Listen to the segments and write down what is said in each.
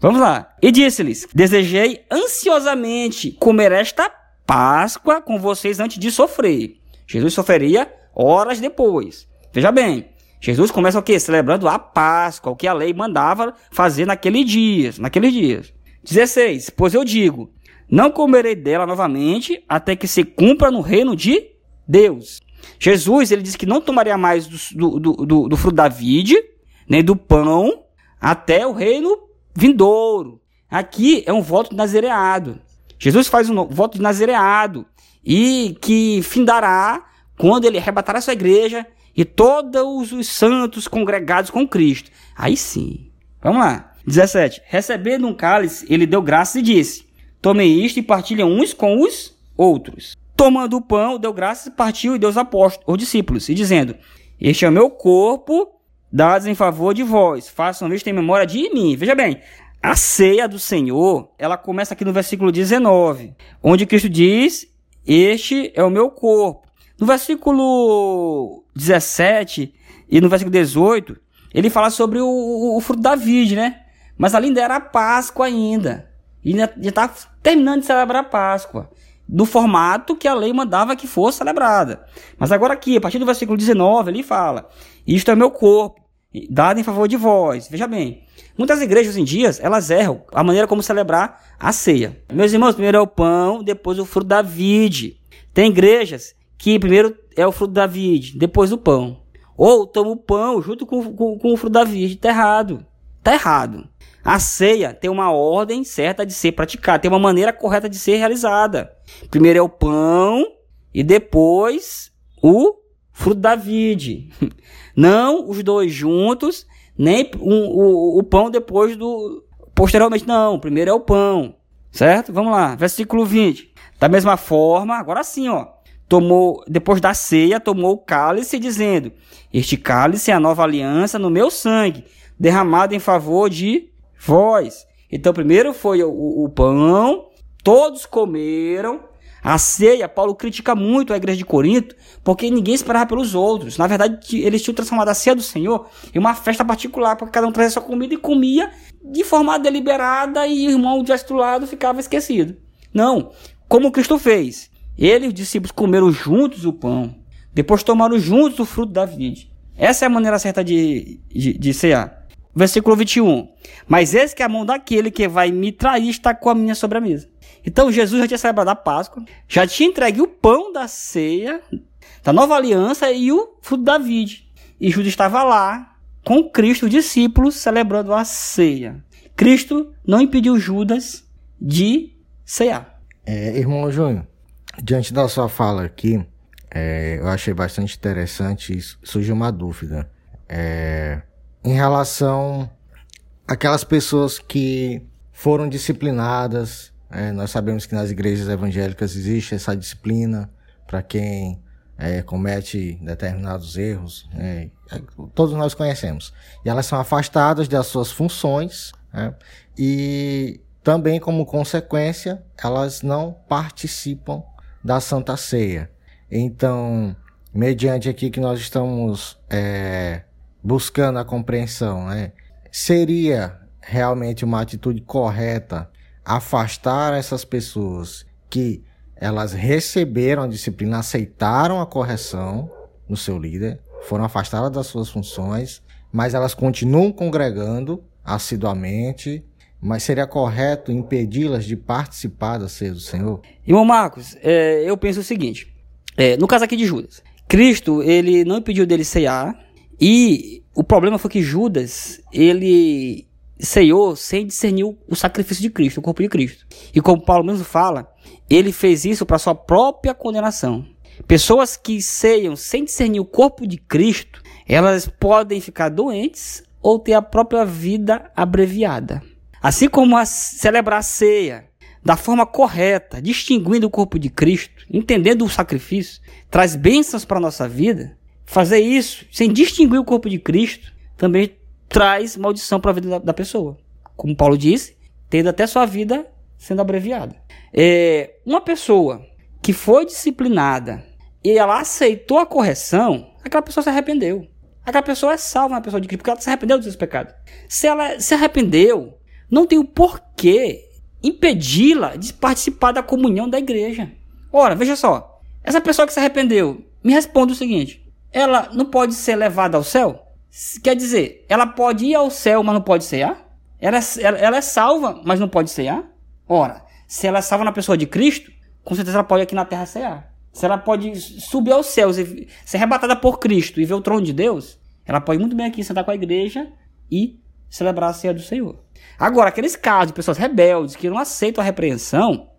Vamos lá. E disse-lhes: Desejei ansiosamente comer esta Páscoa com vocês antes de sofrer. Jesus sofreria horas depois. Veja bem, Jesus começa o quê? Celebrando a Páscoa, o que a lei mandava fazer naquele dia, naqueles dias. 16. Pois eu digo, não comerei dela novamente até que se cumpra no reino de Deus. Jesus, ele disse que não tomaria mais do, do, do, do fruto da vide, nem do pão, até o reino vindouro. Aqui é um voto de. Jesus faz um voto de e que findará quando ele arrebatar a sua igreja e todos os santos congregados com Cristo. Aí sim. Vamos lá. 17. Recebendo um cálice, ele deu graças e disse: Tomem isto e partilhem uns com os outros. Tomando o pão, deu graças, e partiu e deu aos apóstolos, os discípulos, e dizendo: Este é o meu corpo, dados em favor de vós. Façam isto em memória de mim. Veja bem, a ceia do Senhor, ela começa aqui no versículo 19, onde Cristo diz: Este é o meu corpo. No versículo 17 e no versículo 18, ele fala sobre o, o, o fruto da vide, né? Mas ali ainda era a Páscoa ainda. E ainda está terminando de celebrar a Páscoa. Do formato que a lei mandava que fosse celebrada. Mas agora aqui, a partir do versículo 19, ele fala: Isto é meu corpo, dado em favor de vós. Veja bem, muitas igrejas em dias, elas erram a maneira como celebrar a ceia. Meus irmãos, primeiro é o pão, depois o fruto da vide. Tem igrejas que primeiro é o fruto da vide, depois o pão. Ou toma o pão junto com, com, com o fruto da vide. Está errado. Está errado. A ceia tem uma ordem certa de ser praticada, tem uma maneira correta de ser realizada. Primeiro é o pão e depois o fruto da vide. Não os dois juntos, nem um, o, o pão depois do. Posteriormente, não. Primeiro é o pão. Certo? Vamos lá. Versículo 20. Da mesma forma, agora sim, ó tomou, depois da ceia, tomou o cálice, dizendo: Este cálice é a nova aliança no meu sangue, derramado em favor de vós. Então, primeiro foi o, o pão, todos comeram. A ceia, Paulo critica muito a igreja de Corinto, porque ninguém esperava pelos outros. Na verdade, eles tinham transformado a ceia do Senhor em uma festa particular, porque cada um trazia sua comida e comia de forma deliberada e o irmão de outro lado ficava esquecido. Não, como Cristo fez. Ele e os discípulos comeram juntos o pão, depois tomaram juntos o fruto da vide. Essa é a maneira certa de, de, de cear. Versículo 21. Mas eis que a mão daquele que vai me trair está com a minha sobre a mesa. Então Jesus já tinha celebrado a Páscoa, já tinha entregue o pão da ceia, da nova aliança e o fruto da vide. E Judas estava lá com Cristo, os discípulos, celebrando a ceia. Cristo não impediu Judas de cear. É, irmão Júnior, Diante da sua fala aqui, é, eu achei bastante interessante e surgiu uma dúvida. É, em relação àquelas pessoas que foram disciplinadas, é, nós sabemos que nas igrejas evangélicas existe essa disciplina para quem é, comete determinados erros, é, todos nós conhecemos. E elas são afastadas das suas funções né, e também, como consequência, elas não participam da Santa Ceia. Então, mediante aqui que nós estamos é, buscando a compreensão, né, seria realmente uma atitude correta afastar essas pessoas que elas receberam a disciplina, aceitaram a correção no seu líder, foram afastadas das suas funções, mas elas continuam congregando assiduamente, mas seria correto impedi-las de participar da ceia do Senhor? Irmão Marcos, é, eu penso o seguinte: é, no caso aqui de Judas, Cristo ele não impediu dele ceiar e o problema foi que Judas ele ceiou sem discernir o sacrifício de Cristo, o corpo de Cristo. E como Paulo mesmo fala, ele fez isso para sua própria condenação. Pessoas que ceiam sem discernir o corpo de Cristo, elas podem ficar doentes ou ter a própria vida abreviada. Assim como a celebrar a ceia da forma correta, distinguindo o corpo de Cristo, entendendo o sacrifício, traz bênçãos para a nossa vida, fazer isso sem distinguir o corpo de Cristo também traz maldição para a vida da, da, pessoa. Como Paulo disse, tendo até sua vida sendo abreviada. É, uma pessoa que foi disciplinada e ela aceitou a correção, aquela pessoa se arrependeu. Aquela pessoa é salva, uma pessoa de Cristo, porque ela se arrependeu dos seus pecados. Se ela se arrependeu, não tem o porquê impedi-la de participar da comunhão da igreja. Ora, veja só, essa pessoa que se arrependeu, me responde o seguinte: ela não pode ser levada ao céu? Quer dizer, ela pode ir ao céu, mas não pode cear? Ela, ela, ela é salva, mas não pode cear? Ora, se ela é salva na pessoa de Cristo, com certeza ela pode aqui na terra cear. Se ela pode subir aos céus e ser arrebatada por Cristo e ver o trono de Deus, ela pode muito bem aqui sentar com a igreja e celebrar a ceia do Senhor. Agora, aqueles casos de pessoas rebeldes que não aceitam a repreensão,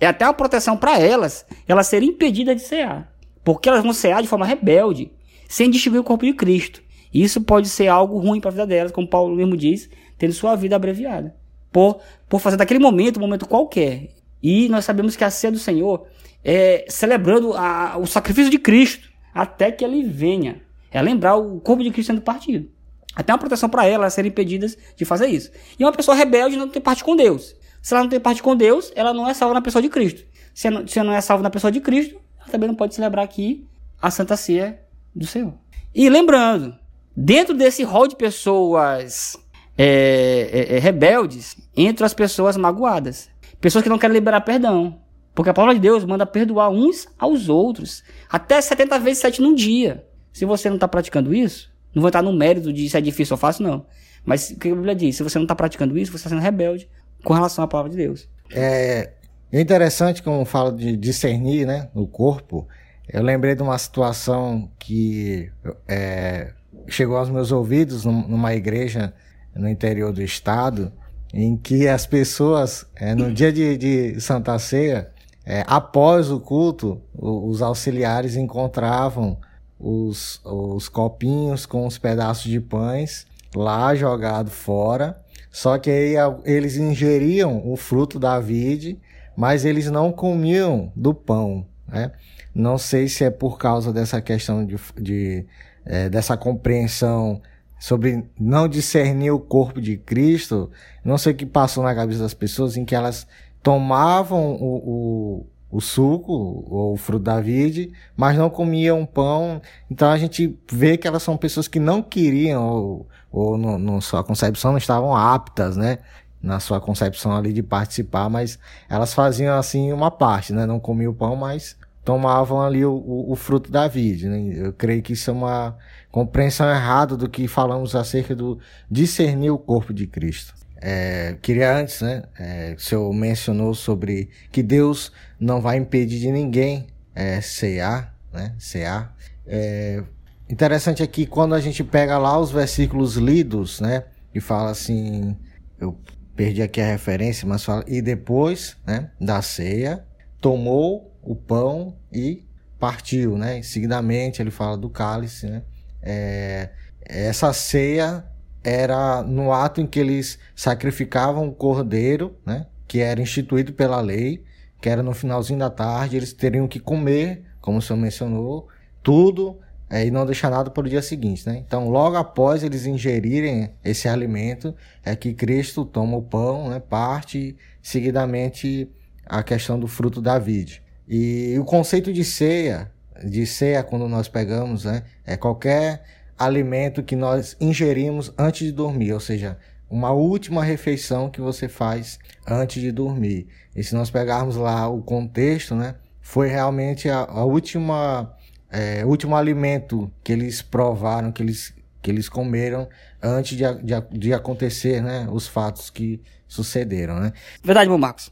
é até uma proteção para elas, elas serem impedidas de cear. Porque elas vão cear de forma rebelde, sem distinguir o corpo de Cristo. Isso pode ser algo ruim para a vida delas, como Paulo mesmo diz, tendo sua vida abreviada. Por, por fazer daquele momento um momento qualquer. E nós sabemos que a ceia do Senhor é celebrando a, o sacrifício de Cristo até que ele venha. É lembrar o corpo de Cristo sendo partido. Até uma proteção para elas serem impedidas de fazer isso. E uma pessoa rebelde não tem parte com Deus. Se ela não tem parte com Deus, ela não é salva na pessoa de Cristo. Se ela, se ela não é salva na pessoa de Cristo, ela também não pode celebrar aqui a Santa Ceia do Senhor. E lembrando, dentro desse rol de pessoas é, é, é, rebeldes, entram as pessoas magoadas. Pessoas que não querem liberar perdão. Porque a palavra de Deus manda perdoar uns aos outros. Até 70 vezes 7 num dia. Se você não está praticando isso, não vou entrar no mérito de se é difícil ou fácil, não. Mas o que a Bíblia diz? Se você não está praticando isso, você está sendo rebelde com relação à palavra de Deus. É, é interessante como fala de discernir, né, no corpo. Eu lembrei de uma situação que é, chegou aos meus ouvidos numa igreja no interior do estado, em que as pessoas, é, no dia de, de Santa Ceia, é, após o culto, os auxiliares encontravam os, os copinhos com os pedaços de pães lá jogado fora. Só que aí eles ingeriam o fruto da vide, mas eles não comiam do pão, né? Não sei se é por causa dessa questão de, de é, dessa compreensão sobre não discernir o corpo de Cristo. Não sei o que passou na cabeça das pessoas em que elas tomavam o, o o suco ou o fruto da vide, mas não comiam pão. Então a gente vê que elas são pessoas que não queriam ou, ou no, no sua concepção não estavam aptas, né? Na sua concepção ali de participar, mas elas faziam assim uma parte, né? Não comiam o pão, mas tomavam ali o, o, o fruto da vide, né? Eu creio que isso é uma compreensão errada do que falamos acerca do discernir o corpo de Cristo. É, queria antes, né? É, o senhor mencionou sobre que Deus não vai impedir de ninguém é, cear, né? Cear. É, interessante aqui quando a gente pega lá os versículos lidos, né? E fala assim, eu perdi aqui a referência, mas fala e depois, né? Da ceia, tomou o pão e partiu, né? seguidamente ele fala do cálice, né? É, essa ceia era no ato em que eles sacrificavam o cordeiro, né, que era instituído pela lei, que era no finalzinho da tarde, eles teriam que comer, como o senhor mencionou, tudo é, e não deixar nada para o dia seguinte. Né? Então, logo após eles ingerirem esse alimento, é que Cristo toma o pão, né, parte, seguidamente a questão do fruto da vide. E o conceito de ceia, de ceia quando nós pegamos, né, é qualquer alimento que nós ingerimos antes de dormir, ou seja, uma última refeição que você faz antes de dormir. E se nós pegarmos lá o contexto, né, foi realmente a, a última, é, último alimento que eles provaram, que eles, que eles comeram antes de, de, de acontecer, né, os fatos que sucederam, né. Verdade, meu Marcos.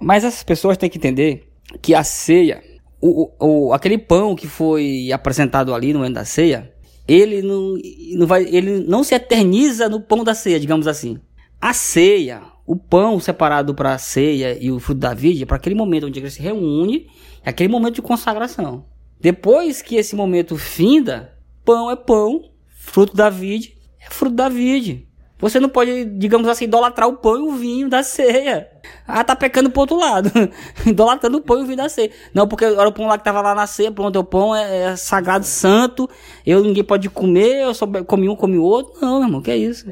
Mas essas pessoas têm que entender que a ceia, o, o, aquele pão que foi apresentado ali no momento da ceia, ele não, não vai, ele não se eterniza no pão da ceia, digamos assim. A ceia, o pão separado para a ceia e o fruto da vide, é para aquele momento onde ele se reúne, é aquele momento de consagração. Depois que esse momento finda, pão é pão, fruto da vide é fruto da vide. Você não pode, digamos assim, idolatrar o pão e o vinho da ceia. Ah, tá pecando pro outro lado. Idolatrando o pão e o vinho da ceia. Não, porque era o pão lá que tava lá na ceia, pronto, o pão é, é, sagrado, santo. Eu ninguém pode comer, eu só comi um, comi outro. Não, meu irmão, que é isso?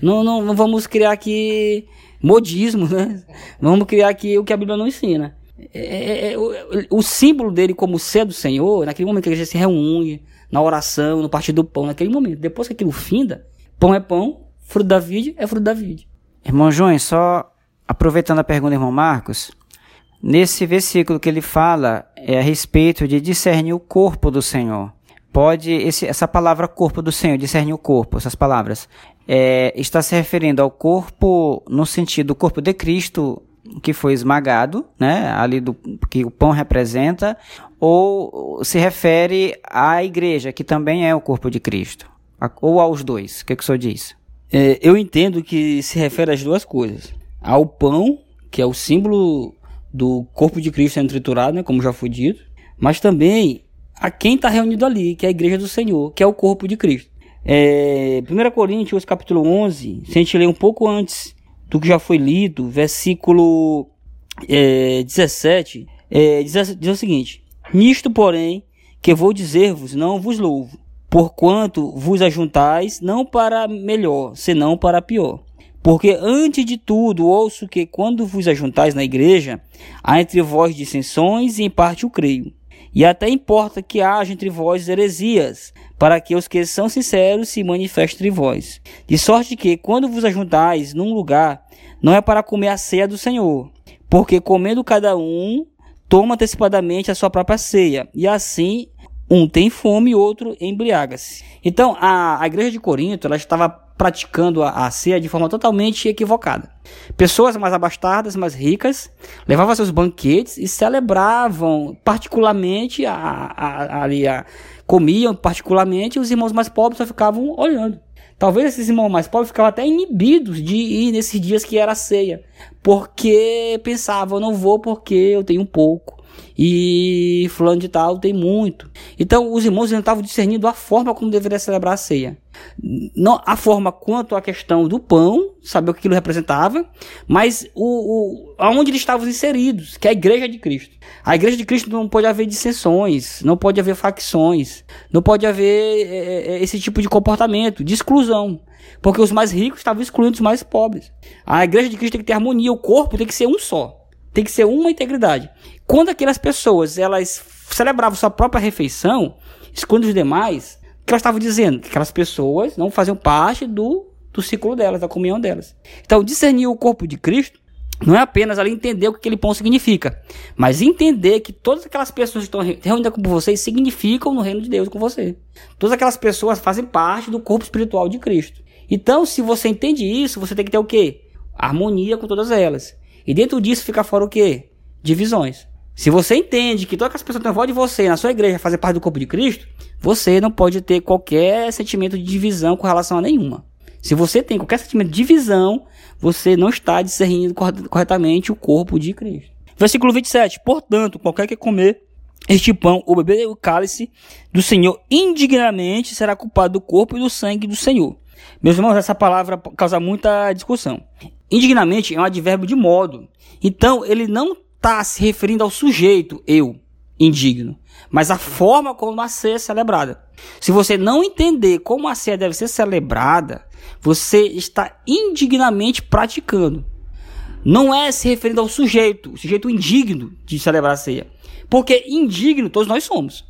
Não, não, não vamos criar aqui modismo, né? Vamos criar aqui o que a Bíblia não ensina. É, é, é o, o, símbolo dele como ser do Senhor, naquele momento que a gente se reúne, na oração, no partido do pão, naquele momento. Depois que aquilo finda, pão é pão, fruto da vide é fruto da vide. Irmão João, só aproveitando a pergunta do irmão Marcos, nesse versículo que ele fala é a respeito de discernir o corpo do Senhor. Pode, esse, essa palavra corpo do Senhor, discernir o corpo, essas palavras, é, está se referindo ao corpo no sentido do corpo de Cristo que foi esmagado, né, ali do que o pão representa, ou se refere à igreja, que também é o corpo de Cristo, ou aos dois. O que, que o senhor diz? É, eu entendo que se refere às duas coisas: ao pão, que é o símbolo do corpo de Cristo sendo triturado, né, como já foi dito, mas também a quem está reunido ali, que é a igreja do Senhor, que é o corpo de Cristo. É, 1 Coríntios capítulo 11, se a gente ler um pouco antes do que já foi lido, versículo é, 17, é, diz, diz o seguinte: Nisto, porém, que vou dizer-vos, não vos louvo, porquanto vos ajuntais não para melhor, senão para pior. Porque antes de tudo ouço que quando vos ajuntais na igreja, há entre vós dissensões e em parte o creio. E até importa que haja entre vós heresias, para que os que são sinceros se manifestem entre vós. De sorte que, quando vos ajuntais num lugar, não é para comer a ceia do Senhor, porque comendo cada um, toma antecipadamente a sua própria ceia, e assim um tem fome e outro embriaga-se. Então, a, a igreja de Corinto, ela estava praticando a, a ceia de forma totalmente equivocada. Pessoas mais abastadas, mais ricas, levavam seus banquetes e celebravam particularmente a, a, a, comiam particularmente, os irmãos mais pobres só ficavam olhando. Talvez esses irmãos mais pobres ficavam até inibidos de ir nesses dias que era ceia, porque pensavam, não vou porque eu tenho pouco e fulano de tal tem muito. Então os irmãos não estavam discernindo a forma como deveria celebrar a ceia. Não a forma quanto a questão do pão, saber o que aquilo representava, mas o, o aonde eles estavam inseridos, que é a igreja de Cristo. A igreja de Cristo não pode haver dissensões, não pode haver facções, não pode haver é, é esse tipo de comportamento, de exclusão. Porque os mais ricos estavam excluindo os mais pobres. A igreja de Cristo tem que ter harmonia, o corpo tem que ser um só. Tem que ser uma integridade. Quando aquelas pessoas elas celebravam sua própria refeição, escondendo os demais, o que elas estavam dizendo? Que aquelas pessoas não faziam parte do, do ciclo delas, da comunhão delas. Então, discernir o corpo de Cristo não é apenas ali entender o que aquele pão significa, mas entender que todas aquelas pessoas que estão reunidas com você significam no reino de Deus com você. Todas aquelas pessoas fazem parte do corpo espiritual de Cristo. Então, se você entende isso, você tem que ter o quê? Harmonia com todas elas. E dentro disso fica fora o quê? Divisões. Se você entende que todas as pessoas em volta de você na sua igreja fazer parte do corpo de Cristo, você não pode ter qualquer sentimento de divisão com relação a nenhuma. Se você tem qualquer sentimento de divisão, você não está discernindo corretamente o corpo de Cristo. Versículo 27. Portanto, qualquer que comer este pão ou beber o cálice do Senhor indignamente será culpado do corpo e do sangue do Senhor. Meus irmãos, essa palavra causa muita discussão. Indignamente é um advérbio de modo. Então, ele não está se referindo ao sujeito, eu, indigno, mas a forma como a ceia é celebrada. Se você não entender como a ceia deve ser celebrada, você está indignamente praticando. Não é se referindo ao sujeito, o sujeito indigno de celebrar a ceia. Porque indigno todos nós somos.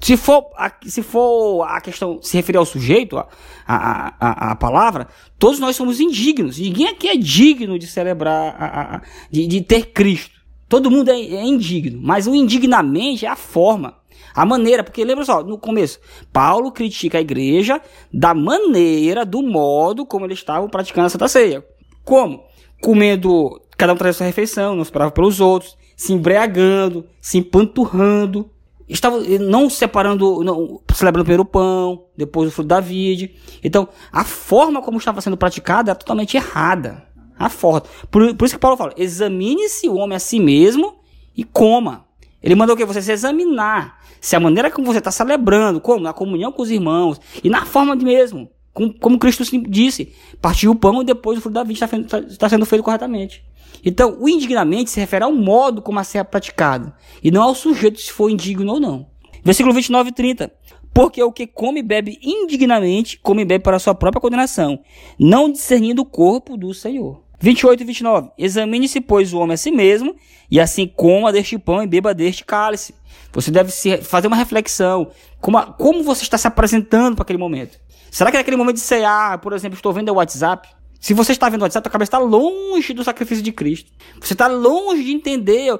Se for, a, se for a questão se referir ao sujeito, a, a, a, a, palavra, todos nós somos indignos. Ninguém aqui é digno de celebrar, a, a, de, de ter Cristo. Todo mundo é, é indigno. Mas o indignamente é a forma, a maneira. Porque lembra só, no começo, Paulo critica a igreja da maneira, do modo como eles estavam praticando a Santa Ceia. Como? Comendo, cada um trazia sua refeição, não esperava pelos outros, se embriagando, se empanturrando estavam não separando, não, celebrando primeiro o pão, depois o fruto da vide. Então, a forma como estava sendo praticada era totalmente errada. A forma. Por, por isso que Paulo fala: examine-se o homem a si mesmo e coma. Ele mandou o que? Você se examinar. Se a maneira como você está celebrando, como? Na comunhão com os irmãos. E na forma de mesmo. Como, como Cristo disse: partiu o pão e depois o fruto da vide está, tá, está sendo feito corretamente. Então, o indignamente se refere ao modo como a ceia é praticada, e não ao sujeito se for indigno ou não. Versículo 29 e 30. Porque o que come e bebe indignamente, come e bebe para sua própria condenação, não discernindo o corpo do Senhor. 28 e 29. Examine-se, pois, o homem a si mesmo, e assim coma deste pão e beba deste cálice. Você deve fazer uma reflexão. Como, a, como você está se apresentando para aquele momento? Será que naquele momento de cear, por exemplo, estou vendo o WhatsApp? Se você está vendo o WhatsApp, sua cabeça está longe do sacrifício de Cristo. Você está longe de entender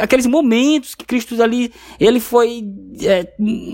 aqueles momentos que Cristo ali, ele foi é,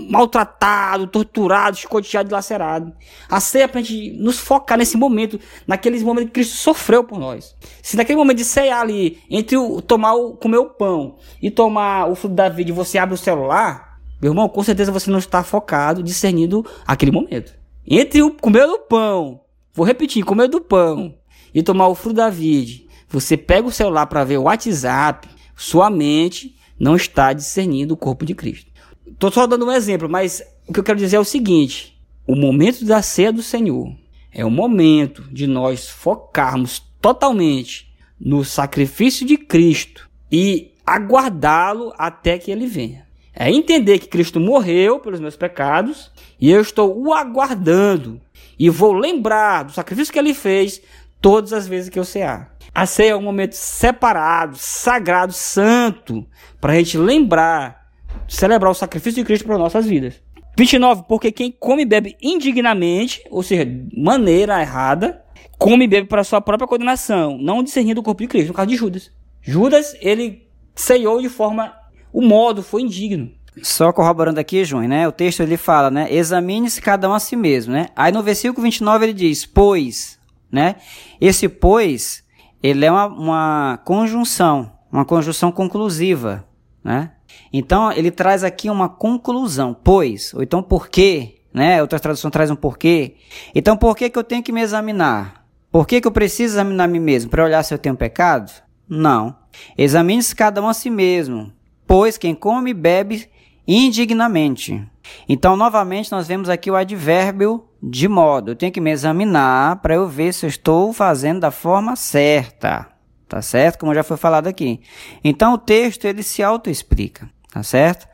maltratado, torturado, escoteado e lacerado. A ceia é para a gente nos focar nesse momento, naqueles momentos que Cristo sofreu por nós. Se naquele momento de ceia ali, entre o tomar o, comer o pão e tomar o fruto da vida, você abre o celular, meu irmão, com certeza você não está focado, discernindo aquele momento. Entre o comer o pão Vou repetir, comer do pão e tomar o fruto da vide, você pega o celular para ver o WhatsApp, sua mente não está discernindo o corpo de Cristo. Estou só dando um exemplo, mas o que eu quero dizer é o seguinte: o momento da ceia do Senhor é o momento de nós focarmos totalmente no sacrifício de Cristo e aguardá-lo até que ele venha. É entender que Cristo morreu pelos meus pecados e eu estou o aguardando e vou lembrar do sacrifício que ele fez todas as vezes que eu cear. A ceia é um momento separado, sagrado, santo, para a gente lembrar, celebrar o sacrifício de Cristo para nossas vidas. 29. Porque quem come e bebe indignamente, ou seja, maneira errada, come e bebe para sua própria condenação, não discernindo o corpo de Cristo, no caso de Judas. Judas, ele ceiou de forma. O modo foi indigno. Só corroborando aqui, João, né? O texto ele fala, né? Examine-se cada um a si mesmo, né? Aí no versículo 29 ele diz, pois, né? Esse pois, ele é uma, uma conjunção, uma conjunção conclusiva, né? Então ele traz aqui uma conclusão, pois, ou então porque, né? Outra tradução traz um porquê. Então por que que eu tenho que me examinar? Por que que eu preciso examinar mim mesmo? Para olhar se eu tenho pecado? Não. Examine-se cada um a si mesmo, pois quem come e bebe indignamente. Então, novamente, nós vemos aqui o advérbio de modo. Eu tenho que me examinar para eu ver se eu estou fazendo da forma certa. Tá certo? Como já foi falado aqui. Então, o texto ele se autoexplica. Tá certo?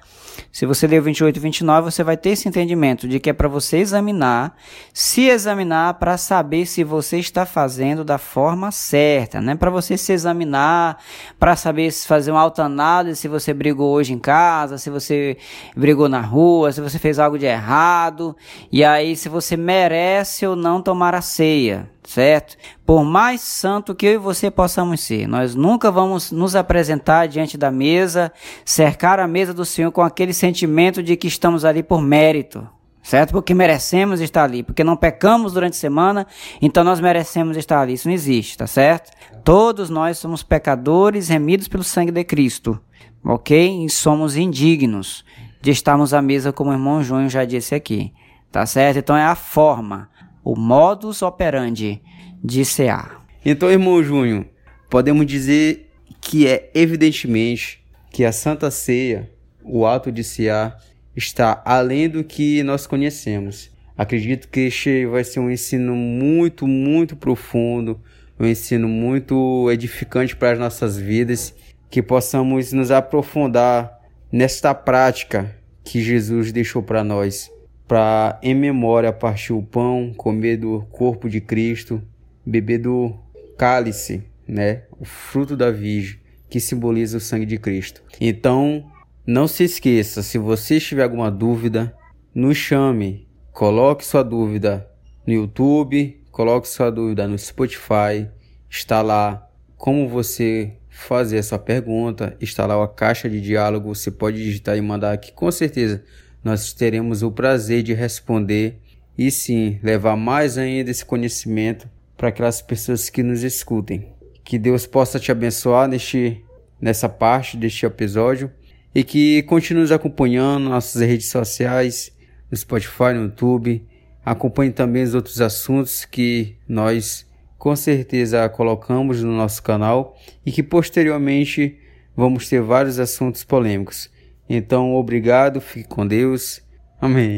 Se você ler 28 e 29, você vai ter esse entendimento de que é para você examinar, se examinar para saber se você está fazendo da forma certa, não é para você se examinar para saber se fazer uma autoanálise se você brigou hoje em casa, se você brigou na rua, se você fez algo de errado, e aí se você merece ou não tomar a ceia certo? Por mais santo que eu e você possamos ser, nós nunca vamos nos apresentar diante da mesa, cercar a mesa do Senhor com aquele sentimento de que estamos ali por mérito, certo? Porque merecemos estar ali, porque não pecamos durante a semana, então nós merecemos estar ali. Isso não existe, tá certo? Todos nós somos pecadores remidos pelo sangue de Cristo, ok? E somos indignos de estarmos à mesa, como o irmão João já disse aqui, tá certo? Então é a forma o modus operandi de CA. Então, irmão Júnior, podemos dizer que é evidentemente que a Santa Ceia, o ato de cear, está além do que nós conhecemos. Acredito que este vai ser um ensino muito, muito profundo, um ensino muito edificante para as nossas vidas, que possamos nos aprofundar nesta prática que Jesus deixou para nós para em memória partir o pão, comer do corpo de Cristo, beber do cálice, né, o fruto da virgem, que simboliza o sangue de Cristo. Então, não se esqueça, se você tiver alguma dúvida, nos chame, coloque sua dúvida no YouTube, coloque sua dúvida no Spotify, está lá como você fazer essa pergunta, está lá a caixa de diálogo, você pode digitar e mandar aqui com certeza nós teremos o prazer de responder e sim levar mais ainda esse conhecimento para aquelas pessoas que nos escutem. Que Deus possa te abençoar neste, nessa parte deste episódio e que continue nos acompanhando nas nossas redes sociais, no Spotify, no YouTube. Acompanhe também os outros assuntos que nós com certeza colocamos no nosso canal e que posteriormente vamos ter vários assuntos polêmicos. Então, obrigado, fique com Deus. Amém.